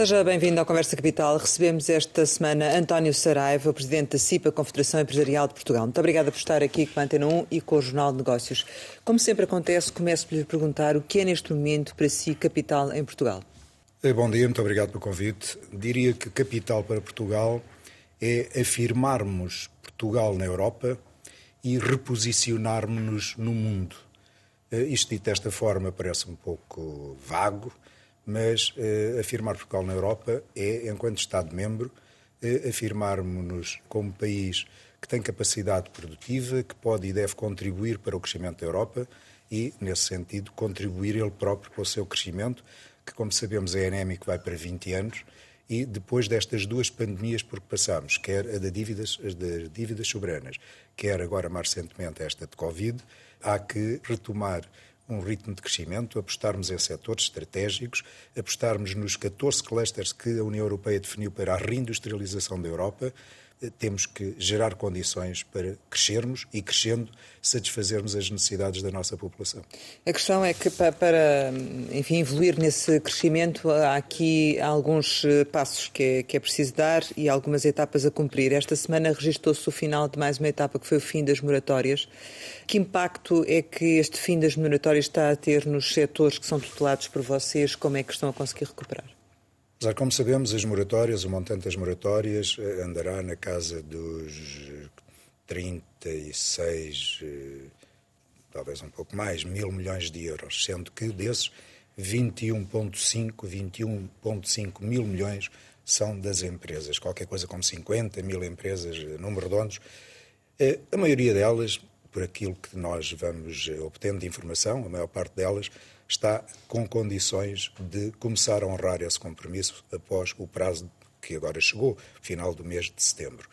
Seja bem-vindo ao Conversa Capital. Recebemos esta semana António Saraiva, presidente da CIPA, Confederação Empresarial de Portugal. Muito obrigada por estar aqui com a Antena 1 e com o Jornal de Negócios. Como sempre acontece, começo por lhe perguntar o que é neste momento para si capital em Portugal. Eh, bom dia, muito obrigado pelo convite. Diria que capital para Portugal é afirmarmos Portugal na Europa e reposicionarmos-nos no mundo. Eh, isto dito desta forma parece um pouco vago, mas uh, afirmar Portugal na Europa é, enquanto Estado-membro, uh, afirmarmos-nos como país que tem capacidade produtiva, que pode e deve contribuir para o crescimento da Europa e, nesse sentido, contribuir ele próprio para o seu crescimento, que, como sabemos, é anémico, vai para 20 anos, e depois destas duas pandemias por que passamos, quer a das dívidas, as das dívidas soberanas, quer agora mais recentemente esta de Covid, há que retomar um ritmo de crescimento, apostarmos em setores estratégicos, apostarmos nos 14 clusters que a União Europeia definiu para a reindustrialização da Europa, temos que gerar condições para crescermos e, crescendo, satisfazermos as necessidades da nossa população. A questão é que, para enfim, evoluir nesse crescimento, há aqui alguns eh, passos que é, que é preciso dar e algumas etapas a cumprir. Esta semana registrou-se o final de mais uma etapa, que foi o fim das moratórias. Que impacto é que este fim das moratórias está a ter nos setores que são tutelados por vocês? Como é que estão a conseguir recuperar? Apesar, como sabemos, as moratórias, o montante das moratórias eh, andará na casa dos 36, eh, talvez um pouco mais, mil milhões de euros, sendo que desses 21,5 21,5 mil milhões são das empresas, qualquer coisa como 50 mil empresas, eh, número redondos. A maioria delas, por aquilo que nós vamos obtendo de informação, a maior parte delas está com condições de começar a honrar esse compromisso após o prazo que agora chegou, final do mês de setembro.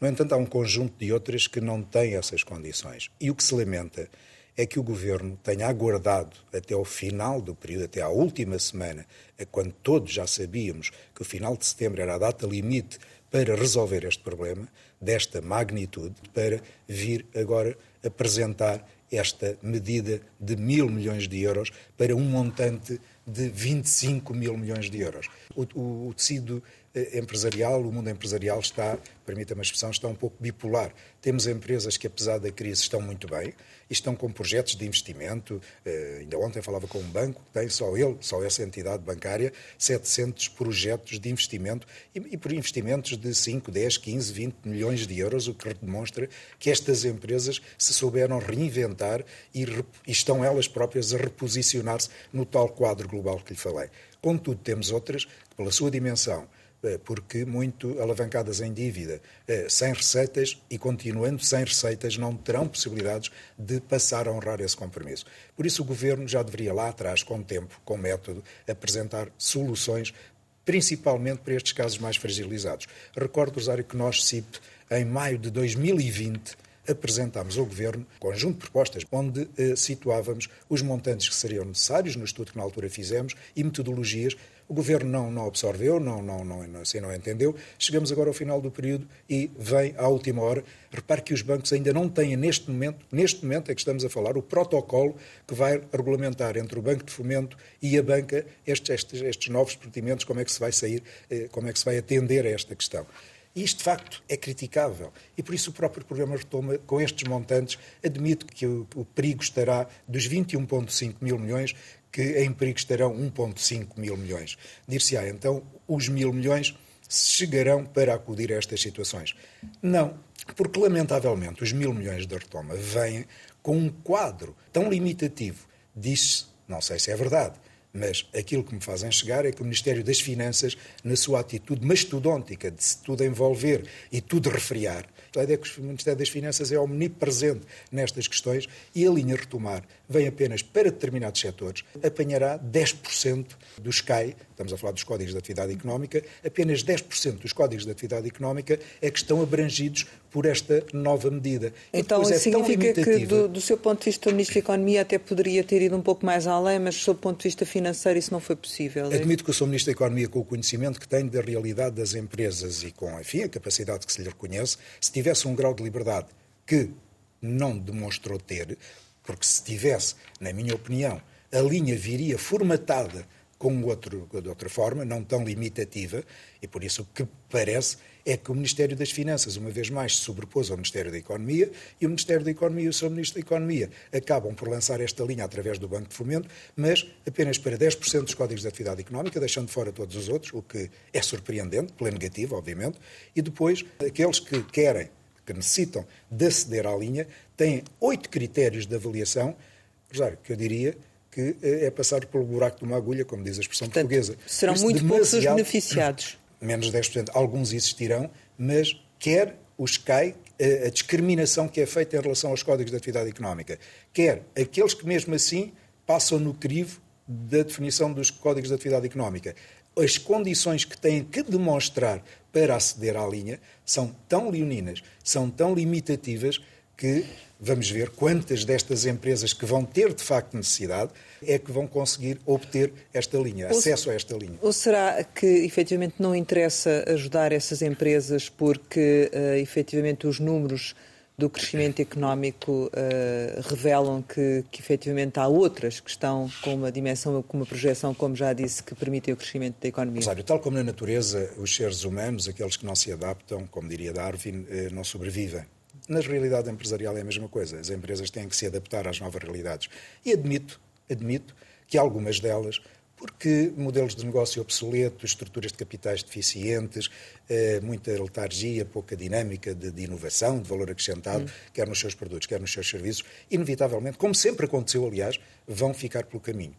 No entanto, há um conjunto de outras que não têm essas condições. E o que se lamenta é que o governo tenha aguardado até ao final do período, até à última semana, quando todos já sabíamos que o final de setembro era a data limite para resolver este problema, desta magnitude, para vir agora apresentar esta medida de mil milhões de euros para um montante de 25 mil milhões de euros. O, o, o tecido empresarial, o mundo empresarial está, permita-me a expressão, está um pouco bipolar. Temos empresas que, apesar da crise, estão muito bem e estão com projetos de investimento. Uh, ainda ontem falava com um banco que tem, só ele, só essa entidade bancária, 700 projetos de investimento e, por investimentos de 5, 10, 15, 20 milhões de euros, o que demonstra que estas empresas se souberam reinventar e, estão elas próprias a reposicionar-se no tal quadro global que lhe falei. Contudo, temos outras que, pela sua dimensão, eh, porque muito alavancadas em dívida, eh, sem receitas e continuando sem receitas, não terão possibilidades de passar a honrar esse compromisso. Por isso, o Governo já deveria lá atrás, com tempo, com método, apresentar soluções, principalmente para estes casos mais fragilizados. Recordo, Rosário, que nós, CIP, em maio de 2020, apresentámos ao Governo um conjunto de propostas onde eh, situávamos os montantes que seriam necessários no estudo que na altura fizemos e metodologias. O Governo não, não absorveu, não, não, não, assim não entendeu. Chegamos agora ao final do período e vem à última hora. Repare que os bancos ainda não têm neste momento, neste momento é que estamos a falar, o protocolo que vai regulamentar entre o Banco de Fomento e a banca estes, estes, estes novos procedimentos, como é que se vai sair, eh, como é que se vai atender a esta questão. E isto, de facto, é criticável. E por isso o próprio programa Retoma, com estes montantes, admite que o, o perigo estará dos 21,5 mil milhões, que em perigo estarão 1,5 mil milhões. Dir-se-á, então, os mil milhões chegarão para acudir a estas situações. Não, porque, lamentavelmente, os mil milhões da retoma vêm com um quadro tão limitativo. Diz-se, não sei se é verdade, mas aquilo que me fazem chegar é que o Ministério das Finanças, na sua atitude mastodôntica de se tudo envolver e tudo refriar, a é que o Ministério das Finanças é omnipresente nestas questões e a linha retomar vem apenas para determinados setores, apanhará 10% dos CAI, estamos a falar dos Códigos de Atividade Económica, apenas 10% dos Códigos de Atividade Económica é que estão abrangidos por esta nova medida. Então, isso é significa que, do, do, seu ponto de vista, o Ministro da Economia até poderia ter ido um pouco mais além, mas do seu ponto de vista financeiro isso não foi possível? É? Admito que eu sou Ministro da Economia com o conhecimento que tenho da realidade das empresas e com, enfim, a capacidade que se lhe reconhece, se tivesse um grau de liberdade que não demonstrou ter, porque se tivesse, na minha opinião, a linha viria formatada com outro, de outra forma, não tão limitativa, e por isso o que parece é que o Ministério das Finanças, uma vez mais, se sobrepôs ao Ministério da Economia e o Ministério da Economia e o Sr. Ministro da Economia acabam por lançar esta linha através do Banco de Fomento, mas apenas para 10% dos códigos de atividade económica, deixando fora todos os outros, o que é surpreendente, pela negativa, obviamente, e depois aqueles que querem, que necessitam de aceder à linha, têm oito critérios de avaliação, Rosário, que eu diria que eh, é passar pelo buraco de uma agulha, como diz a expressão Portanto, portuguesa. Serão muito poucos os beneficiados menos 10%. Alguns existirão, mas quer os CAI, a discriminação que é feita em relação aos códigos de atividade económica, quer aqueles que mesmo assim passam no crivo da definição dos códigos de atividade económica. As condições que têm que demonstrar para aceder à linha são tão leoninas, são tão limitativas que vamos ver quantas destas empresas que vão ter de facto necessidade é que vão conseguir obter esta linha, ou acesso a esta linha. Ou será que efetivamente não interessa ajudar essas empresas porque uh, efetivamente os números do crescimento económico uh, revelam que, que efetivamente há outras que estão com uma dimensão, com uma projeção, como já disse, que permitem o crescimento da economia? Claro, tal como na natureza, os seres humanos, aqueles que não se adaptam, como diria Darwin, uh, não sobrevivem. Na realidade empresarial é a mesma coisa. As empresas têm que se adaptar às novas realidades. E admito, admito que algumas delas, porque modelos de negócio obsoletos, estruturas de capitais deficientes, eh, muita letargia, pouca dinâmica de, de, inovação, de valor acrescentado, hum. quer nos seus produtos, quer nos seus serviços, inevitavelmente, como sempre aconteceu, aliás, vão ficar pelo caminho.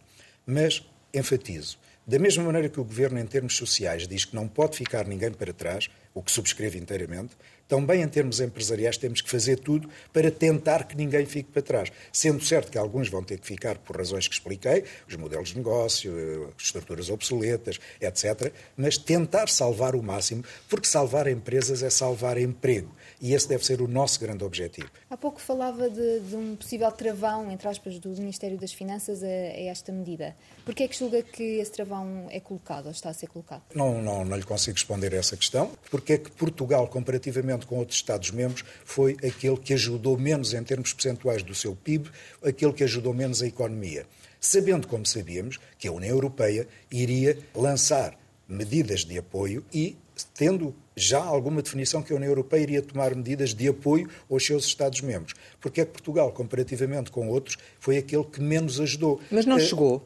Mas enfatizo, da mesma maneira que o governo, em termos sociais, diz que não pode ficar ninguém para trás, o que subscreve inteiramente, também em termos empresariais temos que fazer tudo para tentar que ninguém fique para trás. Sendo certo que alguns vão ter que ficar por razões que expliquei, os modelos de negócio, estruturas obsoletas, etc., mas tentar salvar o máximo, porque salvar empresas é salvar emprego. E esse deve ser o nosso grande objetivo. Há pouco falava de, de um possível travão, entre aspas, do Ministério das Finanças a, a esta medida. Por que é que julga que esse travão é colocado, ou está a ser colocado? Não, não, não lhe consigo responder a essa questão. Porque é que Portugal, comparativamente com outros Estados-membros, foi aquele que ajudou menos em termos percentuais do seu PIB, aquele que ajudou menos a economia. Sabendo, como sabíamos, que a União Europeia iria lançar medidas de apoio e tendo já alguma definição que a União Europeia iria tomar medidas de apoio aos seus Estados-membros. Porque é que Portugal, comparativamente com outros, foi aquele que menos ajudou. Mas não uh, chegou?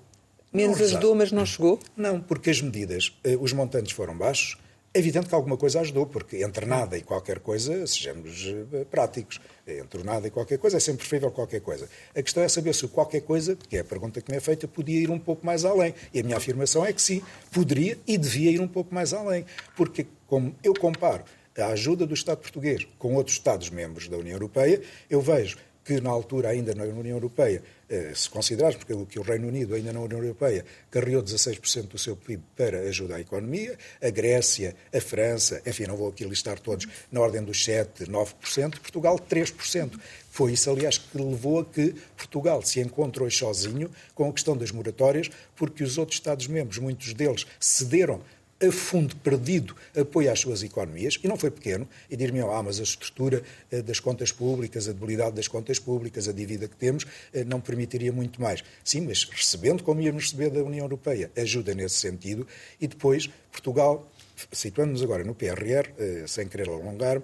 Menos não, ajudou, mas não chegou? Não, porque as medidas, uh, os montantes foram baixos, é evidente que alguma coisa ajudou, porque entre nada e qualquer coisa, sejamos uh, práticos, entre nada e qualquer coisa é sempre preferível qualquer coisa. A questão é saber se qualquer coisa, que é a pergunta que me é feita, podia ir um pouco mais além. E a minha afirmação é que sim, poderia e devia ir um pouco mais além. Porque como eu comparo a ajuda do Estado português com outros Estados-membros da União Europeia, eu vejo que na altura ainda na União Europeia, eh, se considerarmos que o Reino Unido ainda na União Europeia carregou 16% do seu PIB para ajudar a economia, a Grécia, a França, enfim, não vou aqui listar todos, na ordem dos 7%, 9%, Portugal 3%. Foi isso, aliás, que levou a que Portugal se encontre hoje sozinho com a questão das moratórias, porque os outros Estados-membros, muitos deles, cederam a fundo perdido apoio às suas economias, e não foi pequeno, e dir-me, ah, mas a estrutura eh, das contas públicas, a debilidade das contas públicas, a dívida que temos, eh, não permitiria muito mais. Sim, mas recebendo como íamos receber da União Europeia, ajuda nesse sentido, e depois Portugal, situando-nos agora no PRR, eh, sem querer alongar,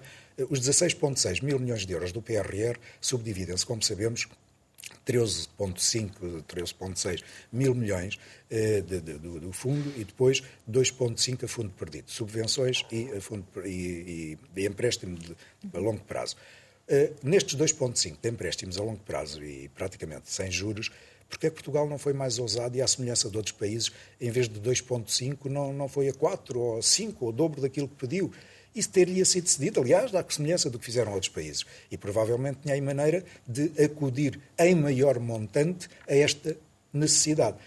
os 16,6 mil milhões de euros do PRR subdividem-se, como sabemos, 13,5, 13,6 mil milhões eh, de, de, do, do, fundo e depois 2,5 a fundo perdido, subvenções e, a fundo, e, e, e empréstimo de, a longo prazo. Uh, nestes 2,5 de empréstimos a longo prazo e praticamente sem juros, porque é que Portugal não foi mais ousado e, à semelhança de outros países, em vez de 2,5, não, não foi a 4 ou 5, ou o dobro daquilo que pediu? Isso teria sido decidido, aliás, dá semelhança do que fizeram outros países. E provavelmente tinha aí maneira de acudir em maior montante a esta necessidade.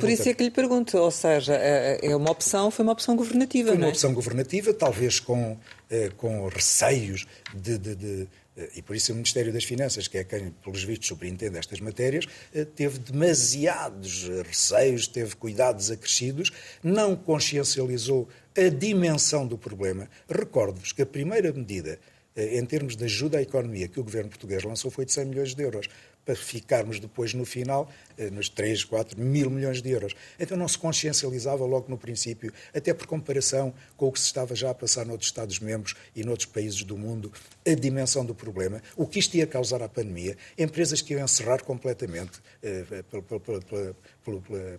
Por isso é que lhe pergunto, ou seja, é, é uma opção, foi uma opção governativa, Foi uma é? opção governativa, talvez com, eh, com receios de, de, de e por isso o Ministério das Finanças, que é quem, pelos vistos, superintende estas matérias, eh, teve demasiados receios, teve cuidados acrescidos, não consciencializou a dimensão do problema. Recordo-vos que a primeira medida em termos de ajuda à economia que o governo português lançou foi de 100 milhões de euros para ficarmos depois no final eh, nos 3, 4 mil milhões de euros. Então não se consciencializava logo no princípio, até por comparação com o que se estava já a passar noutros Estados-membros e noutros países do mundo, a dimensão do problema, o que isto ia causar à pandemia, empresas que iam encerrar completamente eh,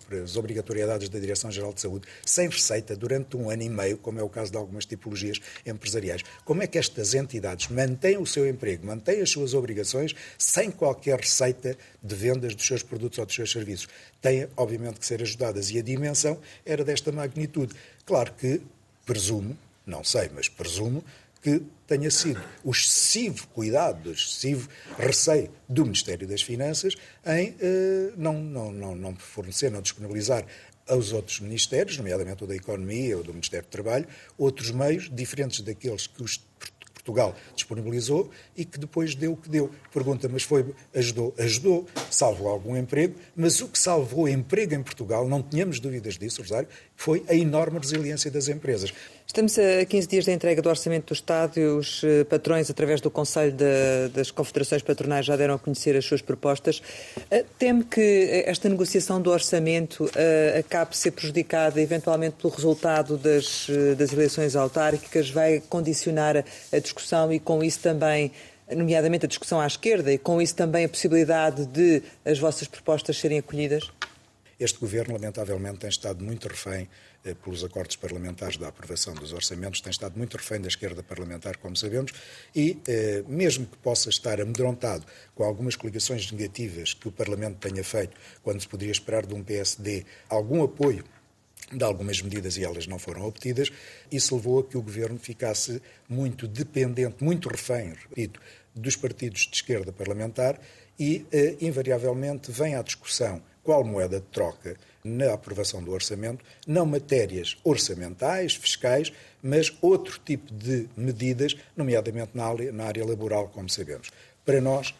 pelas obrigatoriedades da Direção-Geral de Saúde, sem receita durante um ano e meio, como é o caso de algumas tipologias empresariais. Como é que estas entidades mantêm o seu emprego, mantêm as suas obrigações, sem qualquer receita de vendas dos seus produtos ou dos seus serviços? Têm, obviamente, que ser ajudadas. E a dimensão era desta magnitude. Claro que, presumo, não sei, mas presumo que tenha sido o excessivo cuidado, o excessivo receio do Ministério das Finanças em eh, não, não, não, não fornecer, não disponibilizar aos outros ministérios, nomeadamente o da Economia ou do Ministério do Trabalho, outros meios diferentes daqueles que os Portugal disponibilizou e que depois deu o que deu. Pergunta, mas foi, ajudou? Ajudou, salvou algum emprego, mas o que salvou emprego em Portugal, não tínhamos dúvidas disso, Rosário, foi a enorme resiliência das empresas. Estamos a 15 dias da entrega do Orçamento do Estado e os eh, patrões, através do Conselho de, das Confederações Patronais, já deram a conhecer as suas propostas. Eh, teme que esta negociação do Orçamento acabe ser prejudicada eventualmente pelo resultado das, das eleições autárquicas, vai condicionar a discussão e com isso também nomeadamente a discussão à esquerda, e com isso também a possibilidade de as vossas propostas serem acolhidas? Este governo, lamentavelmente, tem estado muito refém eh, pelos acordos parlamentares da aprovação dos orçamentos, tem estado muito refém da esquerda parlamentar, como sabemos, e eh, mesmo que possa estar amedrontado com algumas coligações negativas que o Parlamento tenha feito, quando se poderia esperar de um PSD algum apoio de algumas medidas e elas não foram obtidas, isso levou a que o governo ficasse muito dependente, muito refém, repito, dos partidos de esquerda parlamentar e, eh, invariavelmente, vem à discussão qual moeda de troca na aprovação do orçamento, não matérias orçamentais, fiscais, mas outro tipo de medidas, nomeadamente na área, laboral, como sabemos. Para nós,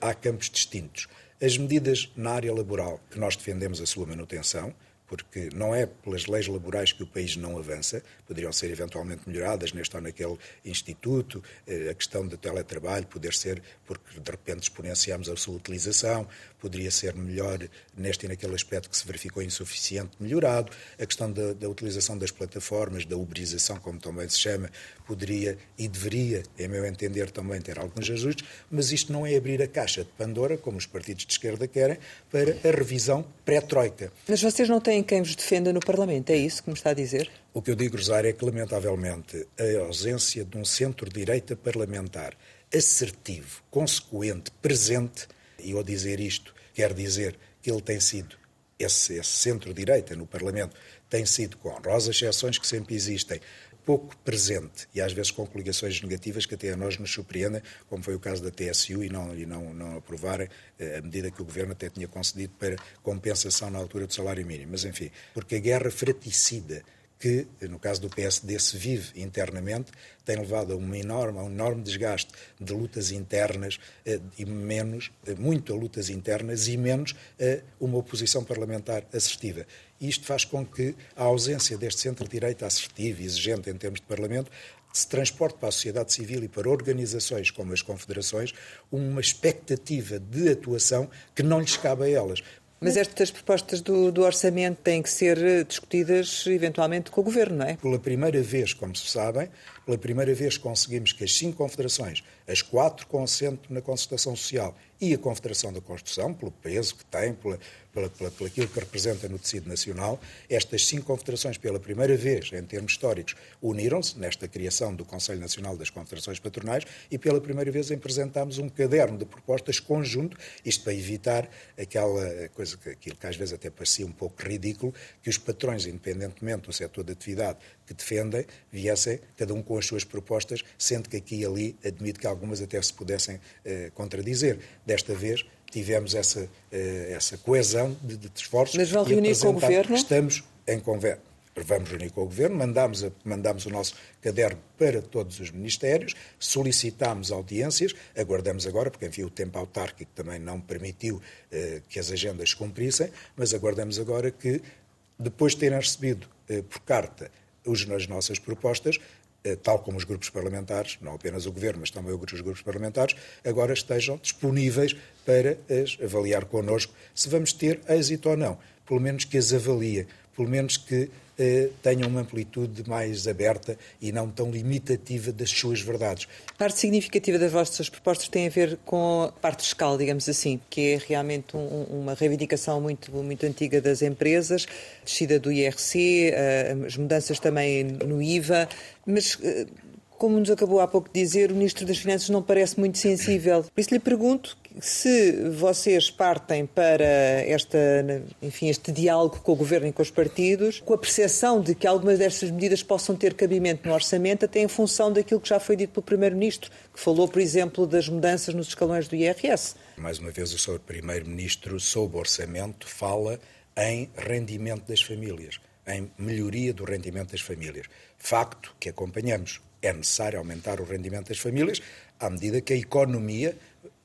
há campos distintos. As medidas na área laboral, que nós defendemos a sua manutenção, porque não é pelas leis laborais que o país não avança, poderiam ser eventualmente melhoradas neste ou naquele instituto, eh, a questão do teletrabalho poder ser, porque de repente exponenciamos a sua utilização, poderia ser melhor neste e naquele aspecto que se verificou insuficiente, melhorado, a questão da, da utilização das plataformas, da uberização, como também se chama, poderia e deveria, em meu entender, também ter alguns ajustes, mas isto não é abrir a caixa de Pandora, como os partidos de esquerda querem, para a revisão pré-troika. Mas vocês não têm quem vos defenda no Parlamento, é isso que me está a dizer? O que eu digo, Rosário, é que, lamentavelmente, a ausência de um centro-direita parlamentar assertivo, consequente, presente, e ao dizer isto, quer dizer que ele tem sido, esse, esse centro-direita no Parlamento, tem sido, com honrosas exceções que sempre existem, pouco presente e às vezes com coligações negativas que até a nós nos surpreendem, como foi o caso da TSU e não, e não, não aprovarem eh, a medida que o Governo até tinha concedido para compensação na altura do salário mínimo. Mas, enfim, porque a guerra fraticida que, no caso do PSD, se vive internamente, tem levado a, uma enorme, a um enorme desgaste de lutas internas eh, e menos, eh, muito a lutas internas e menos a uma oposição parlamentar assertiva. Isto faz com que a ausência deste centro-direita assertivo e exigente em termos de Parlamento se transporte para a sociedade civil e para organizações como as confederações uma expectativa de atuação que não lhes cabe a elas. Mas estas propostas do, do, orçamento têm que ser eh, discutidas eventualmente com o Governo, não é? Pela primeira vez, como se sabem, pela primeira vez conseguimos que as cinco confederações, as quatro com assento na concertação social e a Confederação da Construção, pelo peso que tem, pela, pela, pela, pela aquilo que representa no tecido nacional, estas cinco confederações, pela primeira vez em termos históricos, uniram-se nesta criação do Conselho Nacional das Confederações Patronais e pela primeira vez apresentámos um caderno de propostas conjunto, isto para evitar aquela coisa que, aquilo que às vezes até parecia um pouco ridículo, que os patrões, independentemente do setor de atividade que defendem, viessem cada um com as suas propostas, sendo que aqui e ali admito que algumas até se pudessem eh, contradizer. Desta vez tivemos essa, eh, essa coesão de, de esforços. Mas vão reunir com o Governo? Estamos em conversa vamos reunir com o Governo, mandamos, a, mandamos o nosso caderno para todos os ministérios, solicitamos audiências, aguardamos agora, porque enfim o tempo autárquico também não permitiu eh, que as agendas cumprissem, mas aguardamos agora que, depois de terem recebido eh, por carta os, as nossas propostas, tal como os grupos parlamentares, não apenas o Governo, mas também os grupos parlamentares, agora estejam disponíveis para as avaliar connosco se vamos ter êxito ou não. Pelo menos que as avalie, pelo menos que eh, tenham uma amplitude mais aberta e não tão limitativa das suas verdades. Parte significativa das vossas propostas tem a ver com a parte fiscal, digamos assim, que é realmente um, uma reivindicação muito, muito antiga das empresas, descida do IRC, eh, as mudanças também no IVA, mas eh, como nos acabou há pouco de dizer, o Ministro das Finanças não parece muito sensível. Por isso lhe pergunto se vocês partem para esta, enfim, este diálogo com o Governo e com os partidos, com a percepção de que algumas destas medidas possam ter cabimento no orçamento, até em função daquilo que já foi dito pelo Primeiro-Ministro, que falou, por exemplo, das mudanças nos escalões do IRS. Mais uma vez, o Sr. Primeiro-Ministro, sob orçamento, fala em rendimento das famílias, em melhoria do rendimento das famílias. Facto que acompanhamos. É necessário aumentar o rendimento das famílias à medida que a economia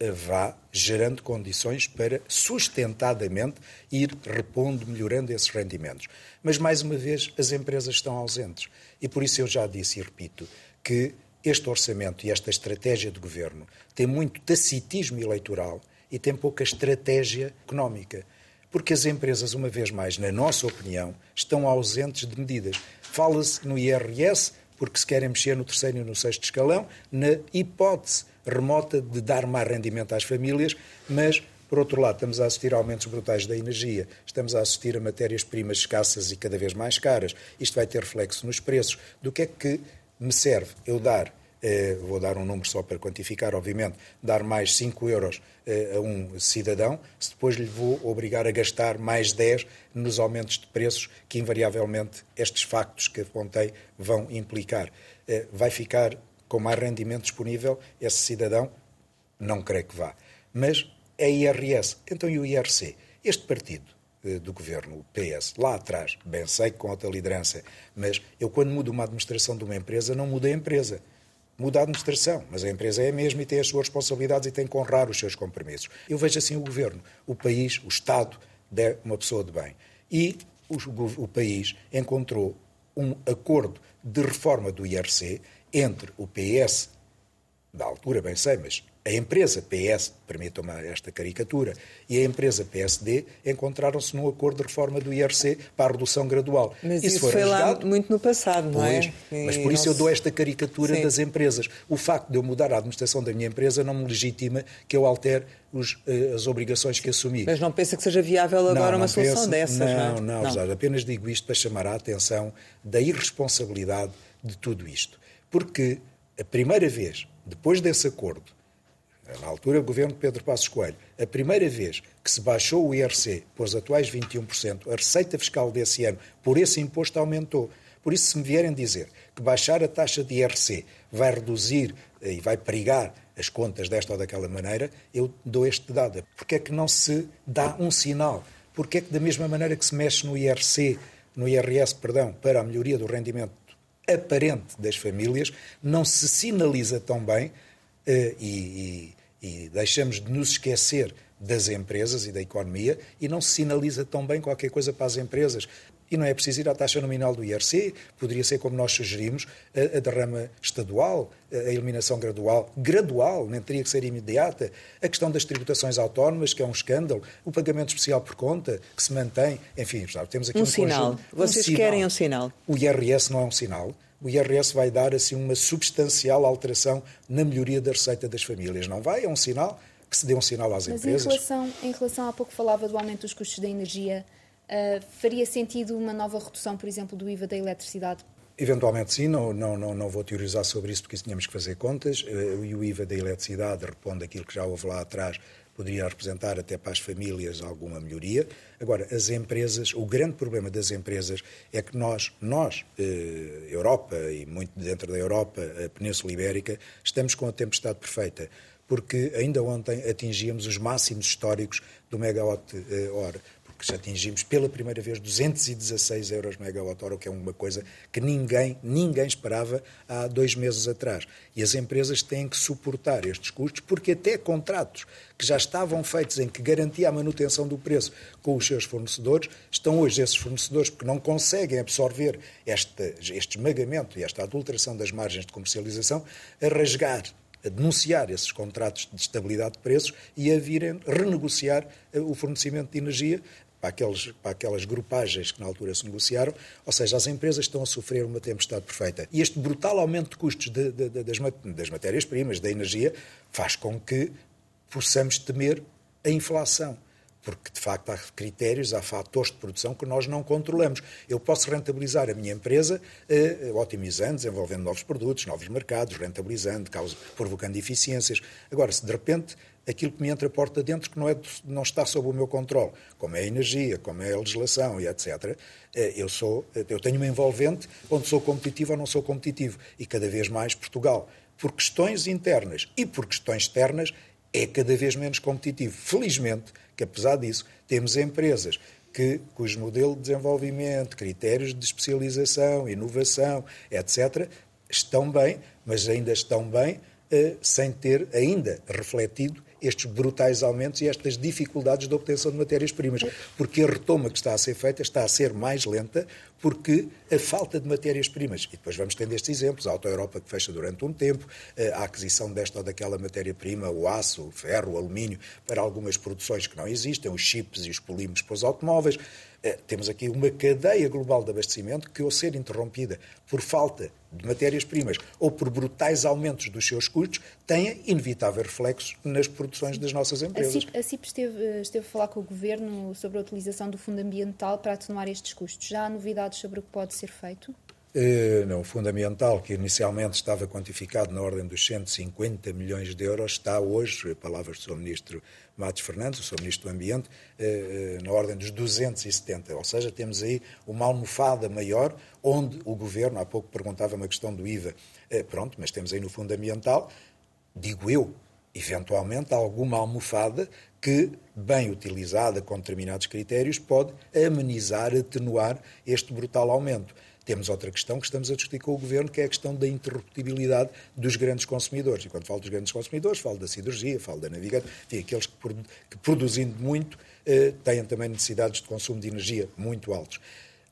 vá gerando condições para sustentadamente ir repondo, melhorando esses rendimentos. Mas, mais uma vez, as empresas estão ausentes. E por isso eu já disse e repito que este orçamento e esta estratégia de governo tem muito tacitismo eleitoral e tem pouca estratégia económica. Porque as empresas, uma vez mais, na nossa opinião, estão ausentes de medidas. Fala-se no IRS, porque se querem mexer no terceiro e no sexto escalão, na hipótese remota de dar mais rendimento às famílias, mas por outro lado, estamos a assistir a aumentos brutais da energia, estamos a assistir a matérias-primas escassas e cada vez mais caras. Isto vai ter reflexo nos preços. Do que é que me serve eu dar, eh, vou dar um número só para quantificar, obviamente, dar mais 5 euros eh, a um cidadão, se depois lhe vou obrigar a gastar mais 10 nos aumentos de preços que, invariavelmente, estes factos que apontei vão implicar. Eh, vai ficar com mais rendimento disponível, esse cidadão não creio que vá. Mas é IRS, então e o IRC? Este partido do governo, o PS, lá atrás, bem sei que com outra liderança, mas eu quando mudo uma administração de uma empresa, não mudo a empresa. Muda a administração, mas a empresa é a mesma e tem as suas responsabilidades e tem que honrar os seus compromissos. Eu vejo assim o governo, o país, o Estado, de uma pessoa de bem. E o, o, país encontrou um acordo de reforma do IRC entre o PS, da altura bem sei, mas a empresa PS, permitam-me esta caricatura, e a empresa PSD encontraram-se num acordo de reforma do IRC para a redução gradual. Mas isso, isso foi lá muito no passado, não é? pois, é? Mas por isso eu dou esta caricatura Sim. das empresas. O facto de eu mudar a administração da minha empresa não me legitima que eu altere os, eh, as obrigações que assumi. Mas não pensa que seja viável agora não, uma solução penso, dessas, não, não é? Não, não, apenas digo isto para chamar a atenção da irresponsabilidade de tudo isto porque a primeira vez, depois desse acordo, na altura o governo de Pedro Passos Coelho, a primeira vez que se baixou o IRC para os atuais 21%, a receita fiscal desse ano por esse imposto aumentou. Por isso, se me vierem dizer que baixar a taxa de IRC vai reduzir eh, e vai perigar as contas desta ou daquela maneira, eu dou este dado. Porque é que não se dá um sinal? Porque é que, da mesma maneira que se mexe no IRC, no IRS, perdão, para a melhoria do rendimento aparente das famílias, não se sinaliza tão bem eh, e, e, e deixamos de nos esquecer das empresas e da economia e não se sinaliza tão bem qualquer coisa para as empresas. E não é preciso ir à taxa nominal do IRC, poderia ser como nós sugerimos, a, a derrama estadual, a eliminação gradual, gradual, nem teria que ser imediata, a questão das tributações autónomas, que é um escândalo, o pagamento especial por conta, que se mantém, enfim, já temos aqui um, um sinal. Conjunto, Vocês um querem um sinal? O IRS não é um sinal. O IRS vai dar assim uma substancial alteração na melhoria da receita das famílias. Não vai? É um sinal que se dê um sinal às Mas empresas. Mas em relação, em relação, há pouco falava do aumento dos custos da energia, Uh, faria sentido uma nova redução, por exemplo, do IVA da eletricidade? Eventualmente sim, não, não, não, não vou teorizar sobre isso porque isso tínhamos que fazer contas uh, e o IVA da eletricidade responde aquilo que já houve lá atrás, poderia representar até para as famílias alguma melhoria. Agora, as empresas, o grande problema das empresas é que nós, nós, eh, Europa e muito dentro da Europa, a Península Ibérica, estamos com a tempestade perfeita, porque ainda ontem atingíamos os máximos históricos do megawatt que atingimos pela primeira vez 216 euros megawatt-hora, o que é uma coisa que ninguém, ninguém esperava há dois meses atrás. E as empresas têm que suportar estes custos, porque até contratos que já estavam feitos em que garantia a manutenção do preço com os seus fornecedores, estão hoje esses fornecedores, porque não conseguem absorver este, este esmagamento e esta adulteração das margens de comercialização, a rasgar a denunciar esses contratos de estabilidade de preços e a virem renegociar eh, o fornecimento de energia para, aqueles, para aquelas grupagens que na altura se negociaram, ou seja, as empresas estão a sofrer uma tempestade perfeita. E este brutal aumento de custos de, de, de, das, das matérias-primas, da energia, faz com que possamos temer a inflação porque de facto há critérios, há fatores de produção que nós não controlamos. Eu posso rentabilizar a minha empresa eh, otimizando, desenvolvendo novos produtos, novos mercados, rentabilizando, causa, provocando eficiências. Agora, se de repente aquilo que me entra a porta dentro que não, é, não está sob o meu controle, como é a energia, como é a legislação e etc., eh, eu, sou, eu tenho uma envolvente onde sou competitivo ou não sou competitivo. E cada vez mais Portugal, por questões internas e por questões externas, é cada vez menos competitivo. Felizmente, que apesar disso, temos empresas que, cujo modelo de desenvolvimento, critérios de especialização, inovação, etc., estão bem, mas ainda estão bem eh, sem ter ainda refletido estes brutais aumentos e estas dificuldades de obtenção de matérias-primas. Porque a retoma que está a ser feita está a ser mais lenta porque a falta de matérias-primas, e depois vamos tendo estes exemplos, a Auto Europa que fecha durante um tempo, eh, a aquisição desta ou daquela matéria-prima, o aço, o ferro, o alumínio, para algumas produções que não existem, os chips e os polímeros para os automóveis. Eh, temos aqui uma cadeia global de abastecimento que, ao ser interrompida por falta de matérias-primas ou por brutais aumentos dos seus custos, tem inevitável reflexos nas produções das nossas empresas. A CIP, a CIP esteve, esteve, a falar com o Governo sobre a utilização do Fundo Ambiental para atenuar estes custos. Já há novidades sobre o que pode ser feito? Uh, não, o fundamental, que inicialmente estava quantificado na ordem dos 150 milhões de euros, está hoje, palavras do Sr. Ministro Matos Fernandes, o Sr. Ministro do Ambiente, uh, uh, na ordem dos 270. Ou seja, temos aí uma almofada maior, onde o Governo, há pouco perguntava uma questão do IVA, pronto, mas temos aí no fundamental, digo eu, eventualmente alguma almofada que, bem utilizada com determinados critérios, pode amenizar, atenuar este brutal aumento. Temos outra questão que estamos a discutir com o Governo, que é a questão da interruptibilidade dos grandes consumidores. E quando falo dos grandes consumidores, falo da siderurgia, falo da navegação, enfim, aqueles que, que produzindo muito eh, têm também necessidades de consumo de energia muito altos.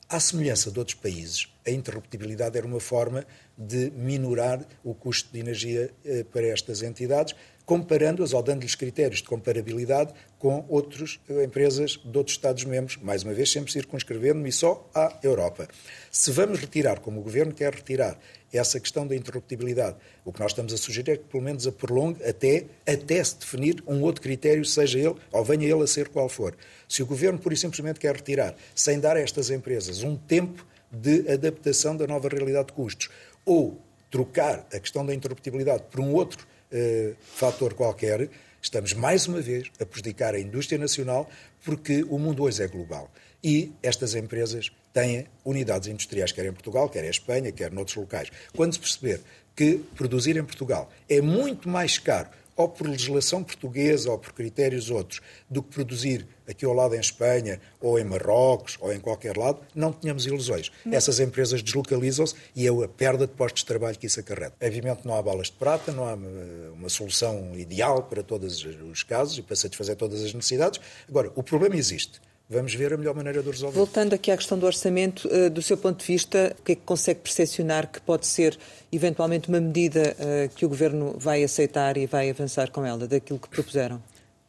À semelhança de outros países, a interruptibilidade era uma forma de minorar o custo de energia eh, para estas entidades, comparando-as ou dando-lhes critérios de comparabilidade com outras eh, empresas de outros Estados-membros, mais uma vez sempre circunscrevendo-me só à Europa. Se vamos retirar, como o Governo quer retirar, essa questão da interruptibilidade, o que nós estamos a sugerir é que pelo menos a prolongue até, até se definir um outro critério, seja ele, ou venha ele a ser qual for. Se o Governo pura e simplesmente quer retirar, sem dar a estas empresas um tempo de adaptação da nova realidade de custos, ou trocar a questão da interruptibilidade por um outro uh, fator qualquer, estamos mais uma vez a prejudicar a indústria nacional porque o mundo hoje é global. E estas empresas têm unidades industriais, quer em Portugal, quer em Espanha, quer noutros locais. Quando se perceber que produzir em Portugal é muito mais caro ou por legislação portuguesa ou por critérios outros, do que produzir aqui ao lado em Espanha, ou em Marrocos, ou em qualquer lado, não tenhamos ilusões. Não. Essas empresas deslocalizam-se e é a perda de postos de trabalho que isso acarreta. Obviamente não há balas de prata, não há eh, uma solução ideal para todos os casos e para satisfazer todas as necessidades. Agora, o problema existe. Vamos ver a melhor maneira de resolver. Voltando aqui à questão do orçamento, eh, do seu ponto de vista, o que é que consegue percepcionar que pode ser eventualmente uma medida eh, que o Governo vai aceitar e vai avançar com ela, daquilo que propuseram?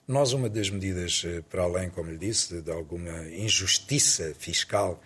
Nós, uma das medidas, eh, para além, como lhe disse, de alguma injustiça fiscal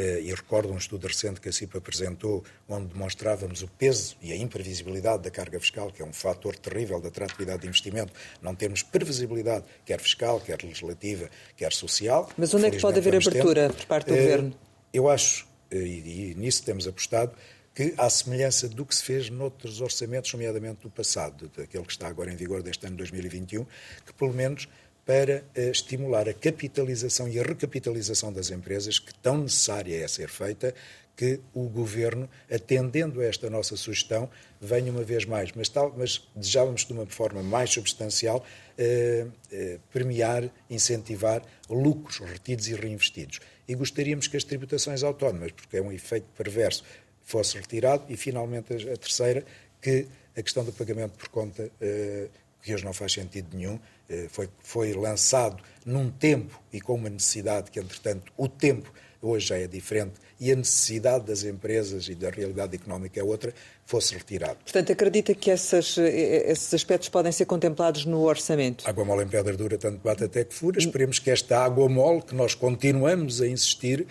e recordo um estudo recente que a CIP apresentou, onde demonstrávamos o peso e a imprevisibilidade da carga fiscal, que é um fator terrível da atratividade de investimento, não termos previsibilidade, quer fiscal, quer legislativa, quer social. Mas onde é que pode haver abertura por parte do eh, Governo? Eu acho, eh, e nisso temos apostado, que, à semelhança do que se fez noutros orçamentos, nomeadamente do passado, daquele que está agora em vigor deste ano 2021, que pelo menos para uh, estimular a capitalização e a recapitalização das empresas, que tão necessária é ser feita, que o Governo, atendendo a esta nossa sugestão, venha uma vez mais, mas, tal, mas desejávamos de uma forma mais substancial eh, eh, premiar, incentivar lucros retidos e reinvestidos. E gostaríamos que as tributações autónomas, porque é um efeito perverso, fosse retirado. E, finalmente, a terceira, que a questão do pagamento por conta, eh, que hoje não faz sentido nenhum, eh, foi, foi lançado num tempo e com uma necessidade que, entretanto, o tempo hoje já é diferente e a necessidade das empresas e da realidade económica é outra, fosse retirado. Portanto, acredita que essas, eh, esses aspectos podem ser contemplados no orçamento? Água mole em pedra dura, tanto bate até que fura. Esperemos que esta água mole, que nós continuamos a insistir,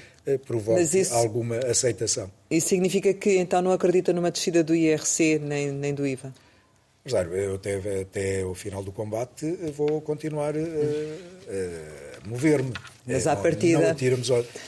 provoque isso, alguma aceitação. Isso significa que então não acredita numa descida do IRC nem, nem do IVA? Claro, eu até, até o final do combate vou continuar a, a mover-me. Mas à partida.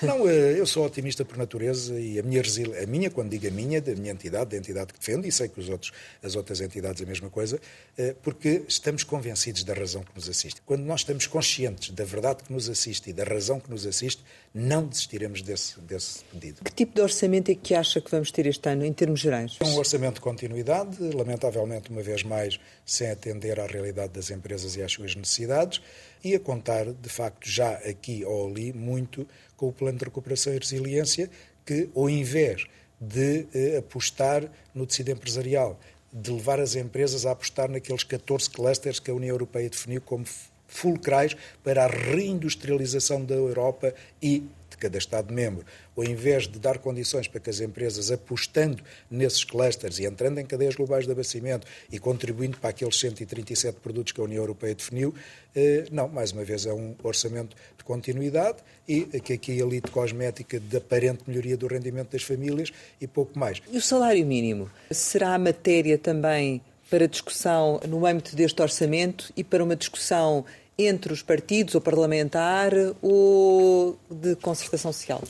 Não, não, eu sou otimista por natureza e a minha, a minha, quando digo a minha, da minha entidade, da entidade que defendo, e sei que os outros, as outras entidades a mesma coisa, eh, porque estamos convencidos da razão que nos assiste. Quando nós estamos conscientes da verdade que nos assiste e da razão que nos assiste, não desistiremos desse, desse pedido. Que tipo de orçamento é que acha que vamos ter este ano, em termos gerais? Um orçamento de continuidade, lamentavelmente, uma vez mais, sem atender à realidade das empresas e às suas necessidades e a contar, de facto, já aqui ou ali, muito com o Plano de Recuperação e Resiliência, que, ao invés de eh, apostar no tecido empresarial, de levar as empresas a apostar naqueles 14 clusters que a União Europeia definiu como fulcrais para a reindustrialização da Europa e cada Estado-membro, ou em vez de dar condições para que as empresas, apostando nesses clusters e entrando em cadeias globais de abastecimento e contribuindo para aqueles 137 produtos que a União Europeia definiu, eh, não, mais uma vez é um orçamento de continuidade e que aqui a elite cosmética de aparente melhoria do rendimento das famílias e pouco mais. E o salário mínimo será matéria também para discussão no âmbito deste orçamento e para uma discussão entre os partidos, ou parlamentar, ou de concertação social?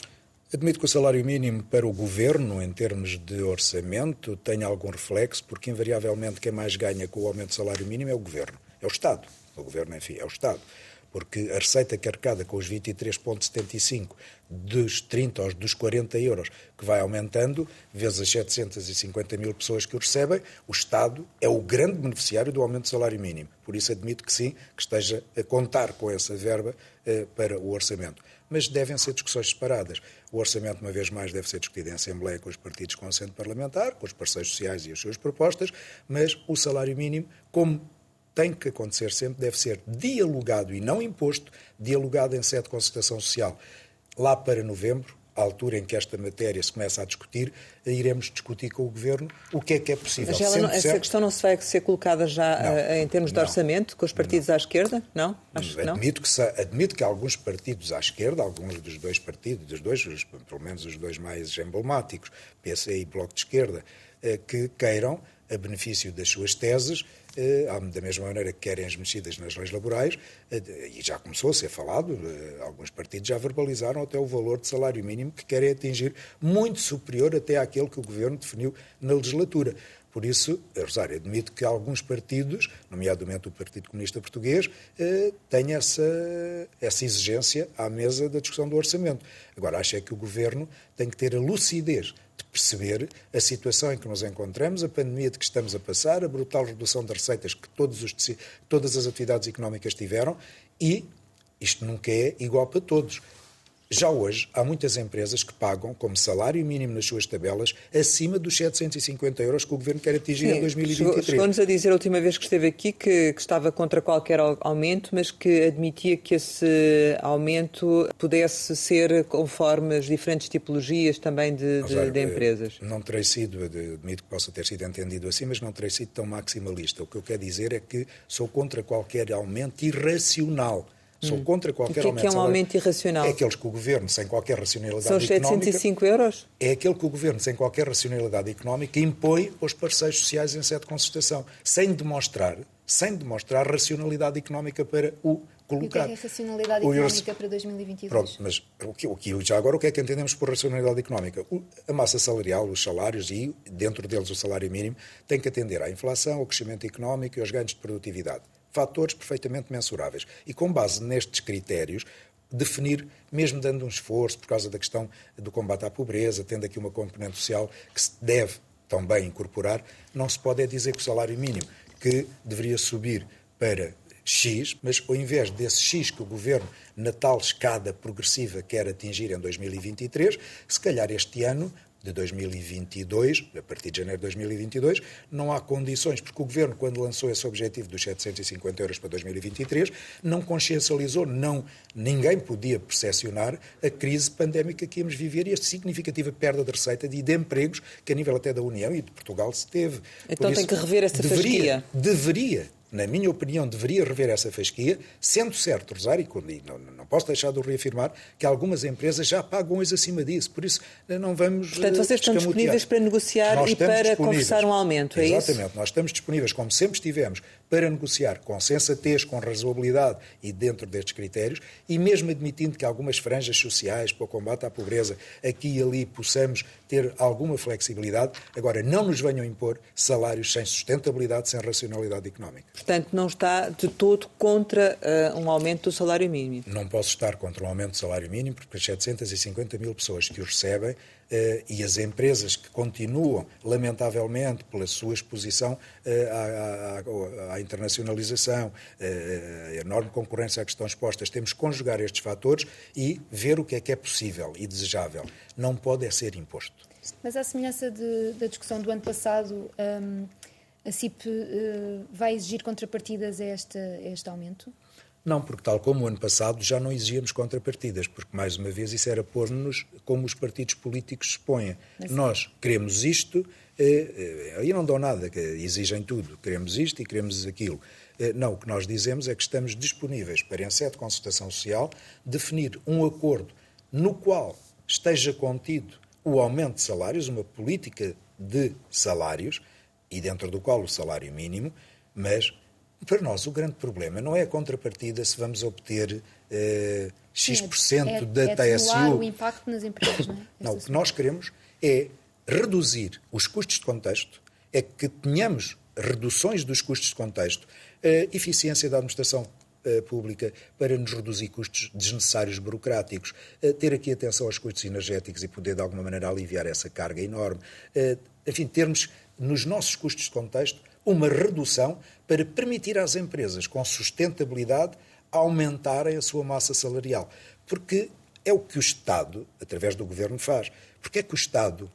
Admito que o salário mínimo para o governo, em termos de orçamento, tenha algum reflexo, porque invariavelmente quem mais ganha com o aumento do salário mínimo é o governo, é o Estado. O governo, enfim, é o Estado porque a receita carregada com os 23,75 dos 30 aos dos 40 euros, que vai aumentando, vezes as 750 mil pessoas que o recebem, o Estado é o grande beneficiário do aumento do salário mínimo. Por isso admito que sim, que esteja a contar com essa verba eh, para o orçamento. Mas devem ser discussões separadas. O orçamento, uma vez mais, deve ser discutido em Assembleia com os partidos com assento parlamentar, com os parceiros sociais e as suas propostas, mas o salário mínimo, como tem que acontecer sempre, deve ser dialogado e não imposto, dialogado em sede de concertação social. Lá para novembro, à altura em que esta matéria se começa a discutir, iremos discutir com o Governo o que é que é possível. Mas ela, essa questão não se vai ser colocada já não, uh, em termos de não, orçamento, com os partidos não. à esquerda? Não? Acho admito, que se, admito que alguns partidos à esquerda, alguns dos dois partidos, dos dois, pelo menos os dois mais emblemáticos, PC e Bloco de Esquerda, uh, que queiram, a benefício das suas teses, eh, da mesma maneira que querem as mexidas nas leis laborais, eh, e já começou a ser falado, eh, alguns partidos já verbalizaram até o valor de salário mínimo que querem atingir, muito superior até àquele que o Governo definiu na legislatura. Por isso, Rosário, admito que alguns partidos, nomeadamente o Partido Comunista Português, eh, têm essa, essa exigência à mesa da discussão do orçamento. Agora, acho é que o Governo tem que ter a lucidez de perceber a situação em que nos encontramos, a pandemia de que estamos a passar, a brutal redução das receitas que os, todas as atividades económicas tiveram e isto nunca é igual para todos. Já hoje, há muitas empresas que pagam como salário mínimo nas suas tabelas acima dos 750 euros que o Governo quer atingir Sim, em 2023. Chegou-nos a dizer a última vez que esteve aqui que, que, estava contra qualquer aumento, mas que admitia que esse aumento pudesse ser conforme as diferentes tipologias também de, de, de eh, empresas. Não terei sido, admito que possa ter sido entendido assim, mas não terei sido tão maximalista. O que eu quero dizer é que sou contra qualquer aumento irracional Sou hum. contra qualquer aumento. O que é, que é um aumento irracional? É aqueles que o governo, sem qualquer racionalidade São económica. São 705 euros? É aquele que o governo, sem qualquer racionalidade económica, impõe aos parceiros sociais em sede de concertação, sem demonstrar, sem demonstrar racionalidade económica para o colocar. E o que é, que é racionalidade económica para 2022? Pronto, mas o que, o que, já agora o que é que entendemos por racionalidade económica? O, a massa salarial, os salários e, dentro deles, o salário mínimo, tem que atender à inflação, ao crescimento económico e aos ganhos de produtividade fatores perfeitamente mensuráveis. E com base nestes critérios, definir, mesmo dando um esforço por causa da questão do combate à pobreza, tendo aqui uma componente social que se deve também incorporar, não se pode é dizer que o salário mínimo, que deveria subir para X, mas ao invés desse X que o Governo, na tal escada progressiva, quer atingir em 2023, se calhar este ano de 2022, a partir de janeiro de 2022, não há condições, porque o Governo, quando lançou esse objetivo dos 750 euros para 2023, não consciencializou, não, ninguém podia percepcionar a crise pandémica que íamos viver e a significativa perda de receita e de empregos que a nível até da União e de Portugal se teve. Então tem que rever essa deveria, fasquia. Deveria na minha opinião, deveria rever essa fasquia, sendo certo, Rosário, e não, não posso deixar de o reafirmar, que algumas empresas já pagam hoje acima disso. Por isso, não vamos. Portanto, vocês estão disponíveis para negociar nós e para conversar um aumento, é Exatamente, isso? Exatamente. Nós estamos disponíveis, como sempre estivemos, para negociar com sensatez, com razoabilidade e dentro destes critérios, e mesmo admitindo que algumas franjas sociais para o combate à pobreza aqui e ali possamos ter alguma flexibilidade, agora não nos venham impor salários sem sustentabilidade, sem racionalidade económica. Portanto, não está de todo contra uh, um aumento do salário mínimo? Não posso estar contra um aumento do salário mínimo, porque as 750 mil pessoas que o recebem e as empresas que continuam, lamentavelmente, pela sua exposição uh, à, internacionalização, uh, a enorme concorrência a que estão expostas, temos que conjugar estes fatores e ver o que é que é possível e desejável. Não pode é ser imposto. Mas à semelhança de, da discussão do ano passado, um, a CIP vai exigir contrapartidas a a este aumento? Não, porque tal como o ano passado já não exigíamos contrapartidas, porque mais uma vez isso era pôr-nos como os partidos políticos se põem. Mas... Nós queremos isto, eh, aí não dão nada, exigem tudo, queremos isto e queremos aquilo. Eh, não, o que nós dizemos é que estamos disponíveis para, em sede de consultação social, definir um acordo no qual esteja contido o aumento de salários, uma política de salários, e dentro do qual o salário mínimo, mas para nós, o grande problema não é a contrapartida se vamos obter uh, X% é, da é TSU. o impacto nas empresas, não é? não, o que nós queremos é reduzir os custos de contexto, é que tenhamos reduções dos custos de contexto, a eficiência da administração uh, pública para nos reduzir custos desnecessários burocráticos, ter aqui atenção aos custos energéticos e poder de alguma maneira aliviar essa carga enorme, uh, enfim, termos nos nossos custos de contexto uma redução para permitir às empresas com sustentabilidade aumentarem a sua massa salarial. Porque é o que o Estado, através do Governo, faz. Porque é que o Estado,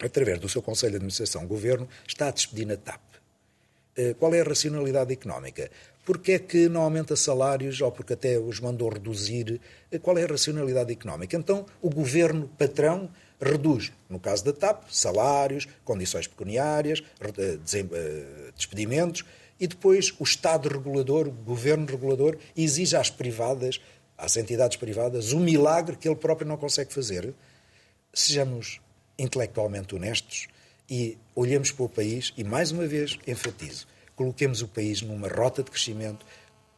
através do seu Conselho de Administração, Governo, está a despedir na TAP? Eh, qual é a racionalidade económica? Porque é que não aumenta salários ou porque até os mandou reduzir? Eh, qual é a racionalidade económica? Então, o governo patrão reduz, no caso da TAP, salários, condições pecuniárias, eh, eh, despedimentos, e depois o Estado regulador, o governo regulador, exige às privadas, às entidades privadas, o milagre que ele próprio não consegue fazer. Sejamos intelectualmente honestos e olhemos para o país e, mais uma vez, enfatizo, coloquemos o país numa rota de crescimento,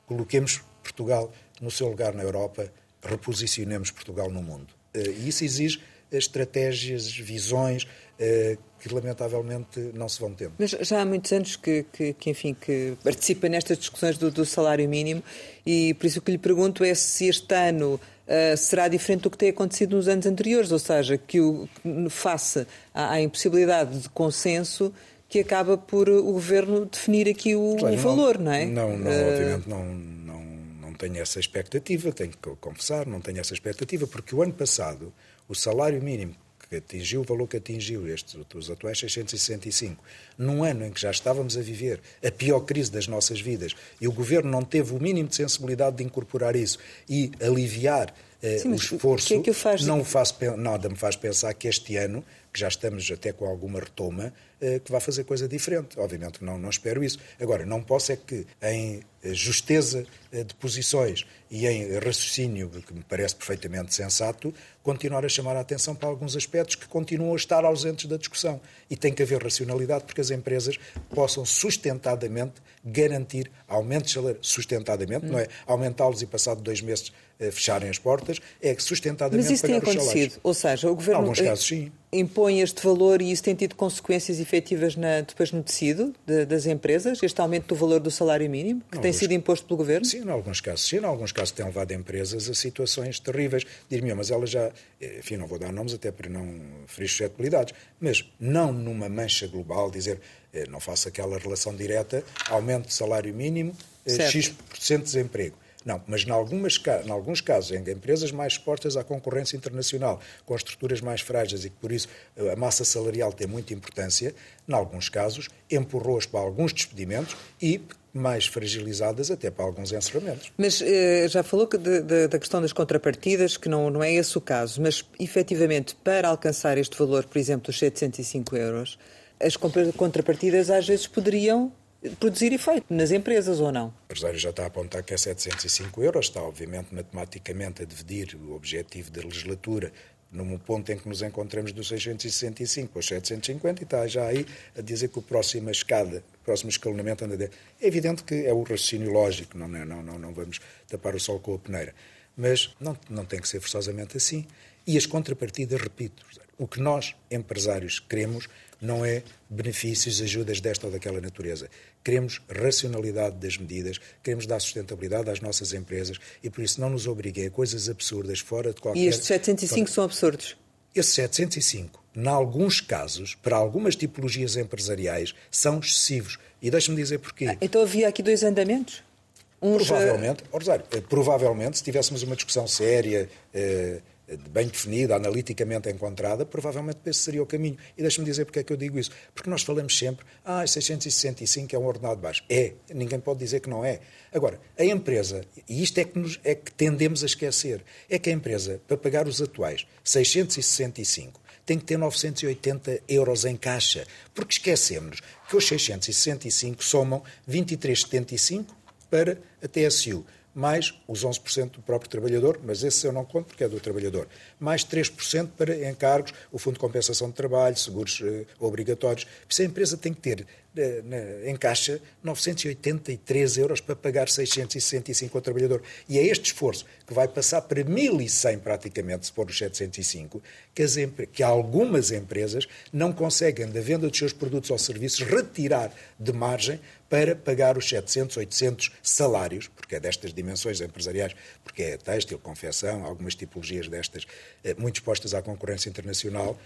coloquemos Portugal no seu lugar na Europa, reposicionemos Portugal no mundo. Eh, e isso exige estratégias, visões eh, que lamentavelmente não se vão tendo. Mas já há muitos anos que, que, que enfim, que participa nestas discussões do, do, salário mínimo e por isso o que lhe pergunto é se este ano uh, será diferente do que tem acontecido nos anos anteriores, ou seja, que o, face à, à impossibilidade de consenso que acaba por o governo definir aqui o, claro, o valor, não, não, é? Não, não uh... obviamente não, não, não tenho essa expectativa, tenho que confessar, não tenho essa expectativa, porque o ano passado o salário mínimo que atingiu o valor que atingiu, estes, os atuais 665, num ano em que já estávamos a viver a pior crise das nossas vidas e o governo não teve o mínimo de sensibilidade de incorporar isso e aliviar eh, Sim, o esforço, que é que faz... não faz, nada me faz pensar que este ano, que já estamos até com alguma retoma, que vai fazer coisa diferente. Obviamente não, não espero isso. Agora, não posso é que em eh, justeza eh, de posições e em raciocínio, que me parece perfeitamente sensato, continuar a chamar a atenção para alguns aspectos que continuam a estar ausentes da discussão. E tem que haver racionalidade porque as empresas possam sustentadamente garantir aumentos salariais, sustentadamente, hum. não é aumentá-los e passado dois meses fecharem as portas, é sustentadamente Mas isso tem acontecido, ou seja, o Governo... Casos impõe este valor e isso tem tido consequências efetivas na, depois no tecido de, das empresas, este aumento do valor do salário mínimo, que tem sido imposto pelo Governo? Sim, em alguns casos. Sim, em alguns casos tem levado empresas a situações terríveis. Dir-me, mas ela já, enfim, não vou dar nomes até para não ferir suscetibilidades, mas não numa mancha global, dizer, eh, não faço aquela relação direta, aumento de salário mínimo, eh, certo. X% de desemprego. Não, mas em, algumas, em alguns casos, em empresas mais expostas à concorrência internacional, com estruturas mais frágeis e que por isso eh, a massa salarial tem muita importância, em alguns casos empurrou-as para alguns despedimentos e mais fragilizadas até para alguns encerramentos. Mas eh, já falou que de, de, da questão das contrapartidas, que não, não é esse o caso, mas efetivamente para alcançar este valor, por exemplo, dos 705 euros, as contrapartidas às vezes poderiam produzir efeito nas empresas ou não? O empresário já está a apontar que é 705 euros, está obviamente matematicamente a dividir o objetivo da legislatura num ponto em que nos encontramos dos 665 aos 750 e está já aí a dizer que o próximo escada, o próximo escalonamento anda de... É evidente que é o raciocínio lógico, não, não, não, não vamos tapar o sol com a peneira, mas não, não tem que ser forçosamente assim. E as contrapartidas, repito, o que nós, empresários, queremos não é benefícios, ajudas desta ou daquela natureza. Queremos racionalidade das medidas, queremos dar sustentabilidade às nossas empresas e por isso não nos obriguem a coisas absurdas fora de qualquer... E estes 705 são absurdos? Esses 705, em alguns casos, para algumas tipologias empresariais, são excessivos. E deixe-me dizer porquê. Ah, então havia aqui dois andamentos? Uns... Provavelmente, Rosário, eh, provavelmente, se tivéssemos uma discussão séria... Eh, bem definida, analiticamente encontrada, provavelmente esse seria o caminho. E deixe-me dizer porque é que eu digo isso. Porque nós falamos sempre, ah, 665 é um ordenado baixo. É, ninguém pode dizer que não é. Agora, a empresa, e isto é que, nos, é que tendemos a esquecer, é que a empresa, para pagar os atuais 665, tem que ter 980 euros em caixa. Porque esquecemos que os 665 somam 23,75 para a TSU mais os 11% do próprio trabalhador, mas esse eu não conto porque é do trabalhador, mais 3% para encargos, o Fundo de Compensação de Trabalho, seguros eh, obrigatórios. Se a empresa tem que ter em caixa 983 euros para pagar 665 ao trabalhador. E é este esforço que vai passar para 1.100 praticamente, se for os 705, que, as, que algumas empresas não conseguem, da venda dos seus produtos ou serviços, retirar de margem para pagar os 700, 800 salários, porque é destas dimensões empresariais, porque é têxtil, confecção, algumas tipologias destas, eh, muito expostas à concorrência internacional,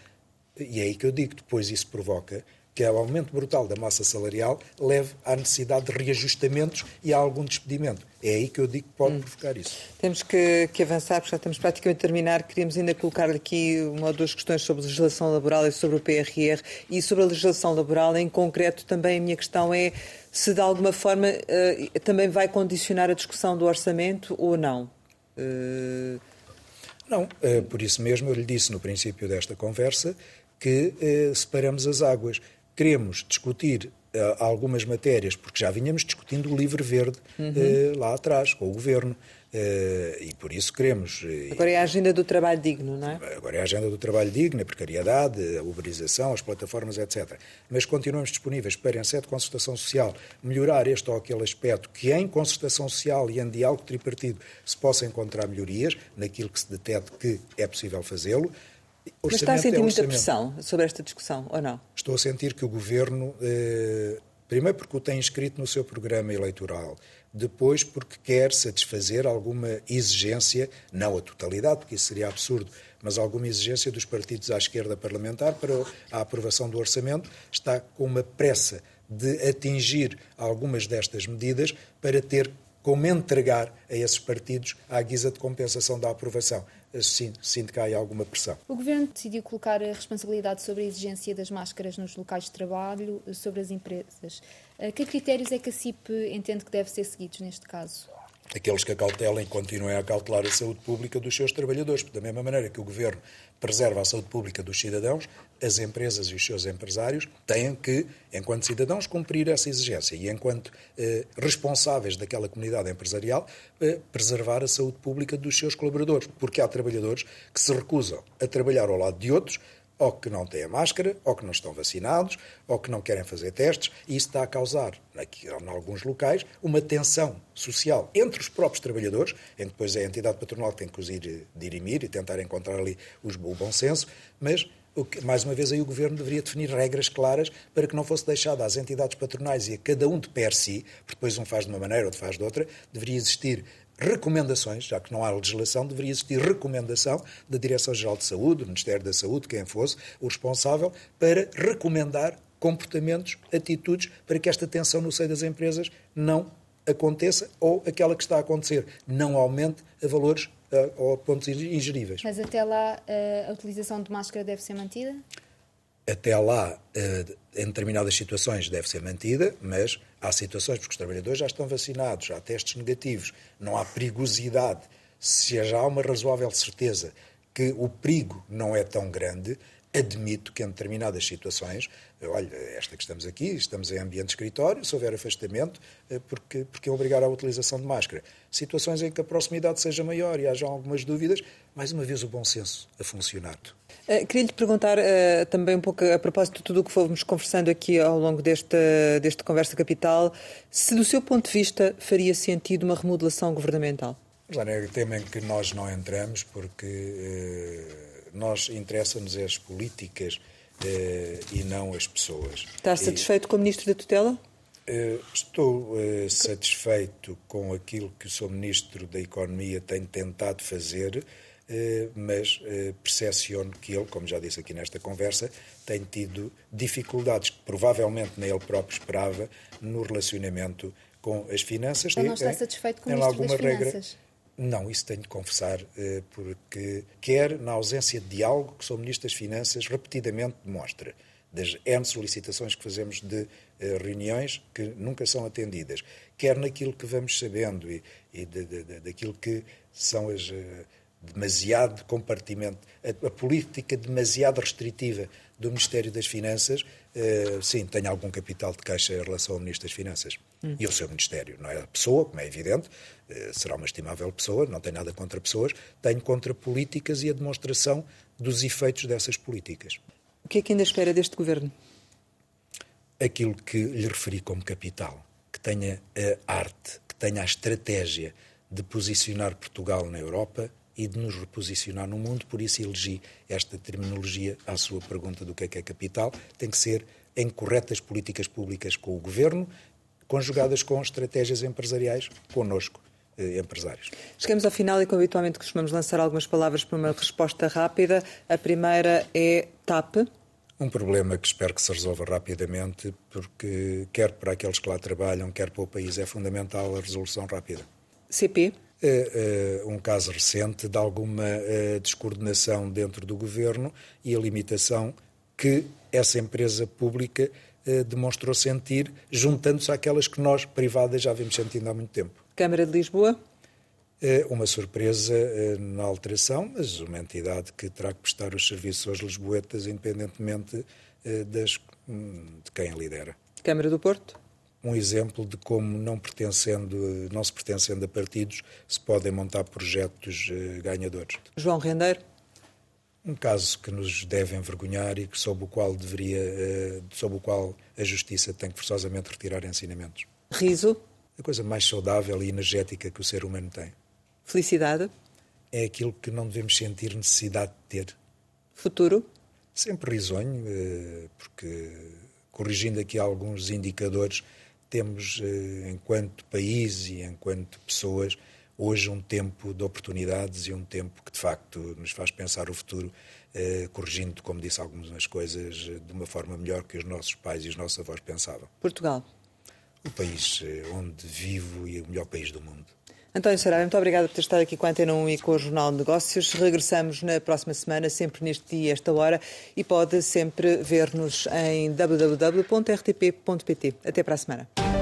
e é aí que eu digo, depois isso provoca que é o aumento brutal da massa salarial, leve à necessidade de reajustamentos e a algum despedimento. É aí que eu digo que pode hum. provocar isso. Temos que, que, avançar, porque já estamos praticamente a terminar. Queríamos ainda colocar aqui uma ou duas questões sobre legislação laboral e sobre o PRR. E sobre a legislação laboral, em concreto, também a minha questão é se de alguma forma uh, também vai condicionar a discussão do orçamento ou não. Uh... Não, uh, por isso mesmo eu lhe disse no princípio desta conversa que separamos as águas queremos discutir uh, algumas matérias, porque já vinhamos discutindo o livre verde uhum. uh, lá atrás, com o governo. Uh, e por isso queremos. Agora é a agenda do trabalho digno, não é? Agora é a agenda do trabalho digno, a precariedade, a uberização, as plataformas, etc. Mas continuamos disponíveis para, em sede de concertação social, melhorar este ou aquele aspecto que, em concertação social e em diálogo tripartido, se possa encontrar melhorias naquilo que se detete que é possível fazê-lo. Mas está a sentir é muita pressão sobre esta discussão, ou não? Estou a sentir que o Governo, eh, primeiro porque o tem escrito no seu programa eleitoral, depois porque quer satisfazer alguma exigência, não a totalidade, porque isso seria absurdo, mas alguma exigência dos partidos à esquerda parlamentar para a aprovação do orçamento, está com uma pressa de atingir algumas destas medidas para ter como entregar a esses partidos à guisa de compensação da aprovação. Sinto, sinto que há alguma pressão. O Governo decidiu colocar a responsabilidade sobre a exigência das máscaras nos locais de trabalho sobre as empresas. Que critérios é que a CIP entende que devem ser seguidos neste caso? Aqueles que acautelam e continuem a cautelar a saúde pública dos seus trabalhadores. Da mesma maneira que o Governo preserva a saúde pública dos cidadãos, as empresas e os seus empresários têm que, enquanto cidadãos, cumprir essa exigência e, enquanto eh, responsáveis daquela comunidade empresarial, eh, preservar a saúde pública dos seus colaboradores. Porque há trabalhadores que se recusam a trabalhar ao lado de outros ou que não têm a máscara, ou que não estão vacinados, ou que não querem fazer testes, e isso está a causar, aqui, em alguns locais, uma tensão social entre os próprios trabalhadores, em que depois é a entidade patronal que tem que os ir dirimir e tentar encontrar ali os, o bom senso, mas mais uma vez, aí o Governo deveria definir regras claras para que não fosse deixado às entidades patronais e a cada um de per si, porque depois um faz de uma maneira, outro faz de outra, deveria existir recomendações, já que não há legislação, deveria existir recomendação da Direção-Geral de Saúde, do Ministério da Saúde, quem fosse o responsável, para recomendar comportamentos, atitudes, para que esta tensão no seio das empresas não aconteça ou aquela que está a acontecer não aumente a valores uh, ou a pontos ingeríveis. Mas até lá uh, a utilização de máscara deve ser mantida? Até lá, uh, em determinadas situações, deve ser mantida, mas há situações porque os trabalhadores já estão vacinados, há testes negativos, não há perigosidade. Se já há uma razoável certeza que o perigo não é tão grande, admito que em determinadas situações, olha, esta que estamos aqui, estamos em ambiente de escritório, se houver afastamento, eh, porque, porque é obrigar à utilização de máscara. Situações em que a proximidade seja maior e haja algumas dúvidas, mais uma vez o bom senso a funcionar. Uh, Queria lhe perguntar uh, também um pouco a propósito de tudo o que fomos conversando aqui ao longo desta, desta Conversa Capital, se do seu ponto de vista faria sentido uma remodelação governamental? Claro, é um tema em que nós não entramos porque uh, nós interessa-nos as políticas e não as pessoas. Está satisfeito e, com o Ministro da Tutela? Estou satisfeito com aquilo que o Sr. Ministro da Economia tem tentado fazer eh, mas eh, percepciono que ele, como já disse aqui nesta conversa, tem tido dificuldades que provavelmente nem ele próprio esperava no relacionamento com as finanças. Então não está satisfeito com o Ministro das Finanças? Regra... Não, isso tenho de confessar, eh, porque quer na ausência de diálogo que o Ministro das Finanças repetidamente demonstra, das N solicitações que fazemos de reuniões que nunca são atendidas, quer naquilo que vamos sabendo e, e de, de, de, daquilo que são as demasiado compartimento, a, a, política demasiado restritiva do Ministério das Finanças, uh, sim, tem algum capital de queixa em relação ao Ministro das Finanças. Hum. E o seu Ministério, não é a pessoa, como é evidente, uh, será uma estimável pessoa, não tem nada contra pessoas, tem contra políticas e a demonstração dos efeitos dessas políticas. O que é que ainda espera deste governo? Aquilo que lhe referi como capital, que tenha a arte, que tenha a estratégia de posicionar Portugal na Europa e de nos reposicionar no mundo, por isso elegi esta terminologia à sua pergunta do que é que é capital. Tem que ser em corretas políticas públicas com o governo, conjugadas com estratégias empresariais connosco. Eh, empresários. Chegamos ao final e, como habitualmente, costumamos lançar algumas palavras para uma resposta rápida. A primeira é TAP. Um problema que espero que se resolva rapidamente, porque quer para aqueles que lá trabalham, quer para o país, é fundamental a resolução rápida. CP. Uh, uh, um caso recente de alguma uh, descoordenação dentro do governo e a limitação que essa empresa pública demonstrou sentir, juntando-se àquelas que nós, privadas, já vimos sentindo há muito tempo. Câmara de Lisboa? Uma surpresa na alteração, mas uma entidade que terá que prestar os serviços aos lisboetas, independentemente das, hum, de quem a lidera. Câmara do Porto? Um exemplo de como, não, pertencendo, não se pertencendo a partidos, se podem montar projetos eh, ganhadores. João Rendeiro? Um caso que nos deve envergonhar e que, sob o qual deveria, eh, sob o qual a justiça tem que forçosamente retirar ensinamentos. Riso? A coisa mais saudável e energética que o ser humano tem. Felicidade? É aquilo que não devemos sentir necessidade de ter. Futuro? Sempre risonho, eh, porque corrigindo aqui alguns indicadores, temos, eh, enquanto país e enquanto pessoas, hoje um tempo de oportunidades e um tempo que, de facto, nos faz pensar o futuro, eh, corrigindo, como disse, algumas coisas eh, de uma forma melhor que os nossos pais e os nossos avós pensavam. Portugal. O país onde vivo e o melhor país do mundo. António Saraiva, muito obrigada por ter estado aqui com a Antena 1 e com o Jornal de Negócios. Regressamos na próxima semana, sempre neste dia esta hora, e pode sempre ver-nos em www.rtp.pt. Até para a semana.